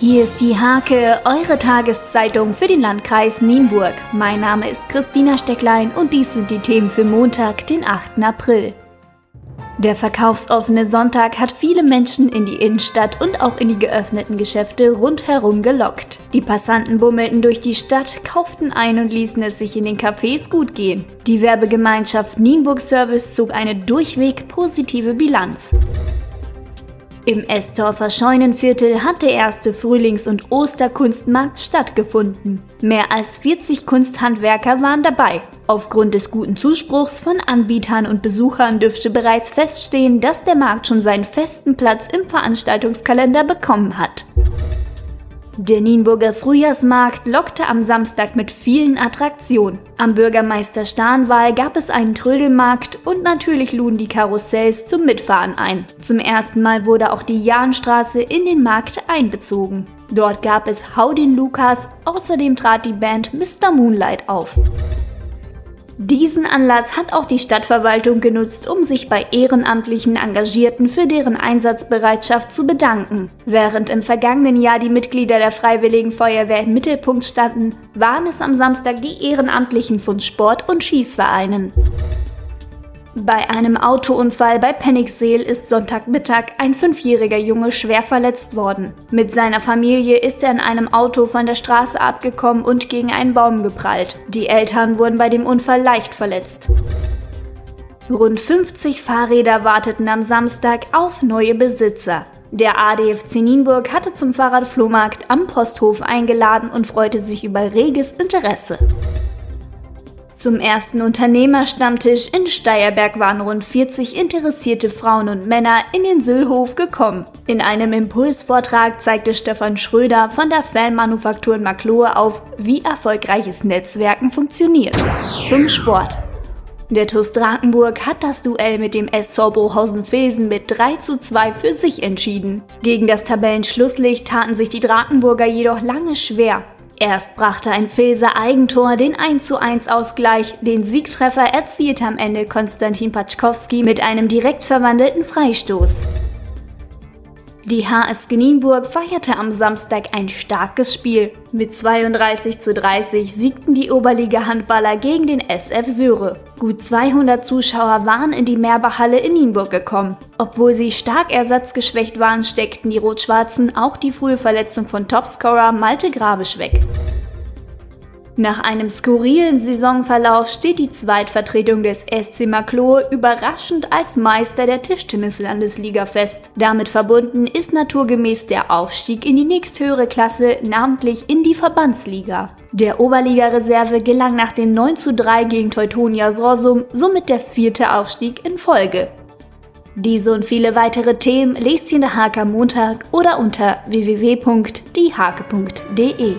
Hier ist die Hake, eure Tageszeitung für den Landkreis Nienburg. Mein Name ist Christina Stecklein und dies sind die Themen für Montag, den 8. April. Der verkaufsoffene Sonntag hat viele Menschen in die Innenstadt und auch in die geöffneten Geschäfte rundherum gelockt. Die Passanten bummelten durch die Stadt, kauften ein und ließen es sich in den Cafés gut gehen. Die Werbegemeinschaft Nienburg Service zog eine durchweg positive Bilanz. Im Estorfer Scheunenviertel hat der erste Frühlings- und Osterkunstmarkt stattgefunden. Mehr als 40 Kunsthandwerker waren dabei. Aufgrund des guten Zuspruchs von Anbietern und Besuchern dürfte bereits feststehen, dass der Markt schon seinen festen Platz im Veranstaltungskalender bekommen hat. Der Nienburger Frühjahrsmarkt lockte am Samstag mit vielen Attraktionen. Am Bürgermeister Stahnwahl gab es einen Trödelmarkt und natürlich luden die Karussells zum Mitfahren ein. Zum ersten Mal wurde auch die Jahnstraße in den Markt einbezogen. Dort gab es Hau den Lukas, außerdem trat die Band Mr. Moonlight auf. Diesen Anlass hat auch die Stadtverwaltung genutzt, um sich bei ehrenamtlichen Engagierten für deren Einsatzbereitschaft zu bedanken. Während im vergangenen Jahr die Mitglieder der Freiwilligen Feuerwehr im Mittelpunkt standen, waren es am Samstag die Ehrenamtlichen von Sport- und Schießvereinen. Bei einem Autounfall bei Penningseel ist Sonntagmittag ein fünfjähriger Junge schwer verletzt worden. Mit seiner Familie ist er in einem Auto von der Straße abgekommen und gegen einen Baum geprallt. Die Eltern wurden bei dem Unfall leicht verletzt. Rund 50 Fahrräder warteten am Samstag auf neue Besitzer. Der ADFC Nienburg hatte zum Fahrradflohmarkt am Posthof eingeladen und freute sich über reges Interesse. Zum ersten Unternehmerstammtisch in Steierberg waren rund 40 interessierte Frauen und Männer in den Süllhof gekommen. In einem Impulsvortrag zeigte Stefan Schröder von der Fanmanufaktur in Maklohe auf, wie erfolgreiches Netzwerken funktioniert. Zum Sport. Der TuS Drakenburg hat das Duell mit dem SV Bohausen-Vilsen mit 3 zu 2 für sich entschieden. Gegen das Tabellenschlusslicht taten sich die Drakenburger jedoch lange schwer. Erst brachte ein Filser Eigentor den 1:1 Ausgleich, den Siegtreffer erzielte am Ende Konstantin Patschkowski mit einem direkt verwandelten Freistoß. Die HS Genienburg feierte am Samstag ein starkes Spiel. Mit 32 zu 30 siegten die Oberliga-Handballer gegen den SF Söhre. Gut 200 Zuschauer waren in die Mehrbachalle in Nienburg gekommen. Obwohl sie stark ersatzgeschwächt waren, steckten die Rot-Schwarzen auch die frühe Verletzung von Topscorer Malte Grabisch weg. Nach einem skurrilen Saisonverlauf steht die Zweitvertretung des SC Maklohe überraschend als Meister der Tischtennis-Landesliga fest. Damit verbunden ist naturgemäß der Aufstieg in die nächsthöhere Klasse, namentlich in die Verbandsliga. Der Oberliga-Reserve gelang nach dem 9 zu 3 gegen Teutonia Sorsum somit der vierte Aufstieg in Folge. Diese und viele weitere Themen lest ihr in der Hake am Montag oder unter www.diehake.de.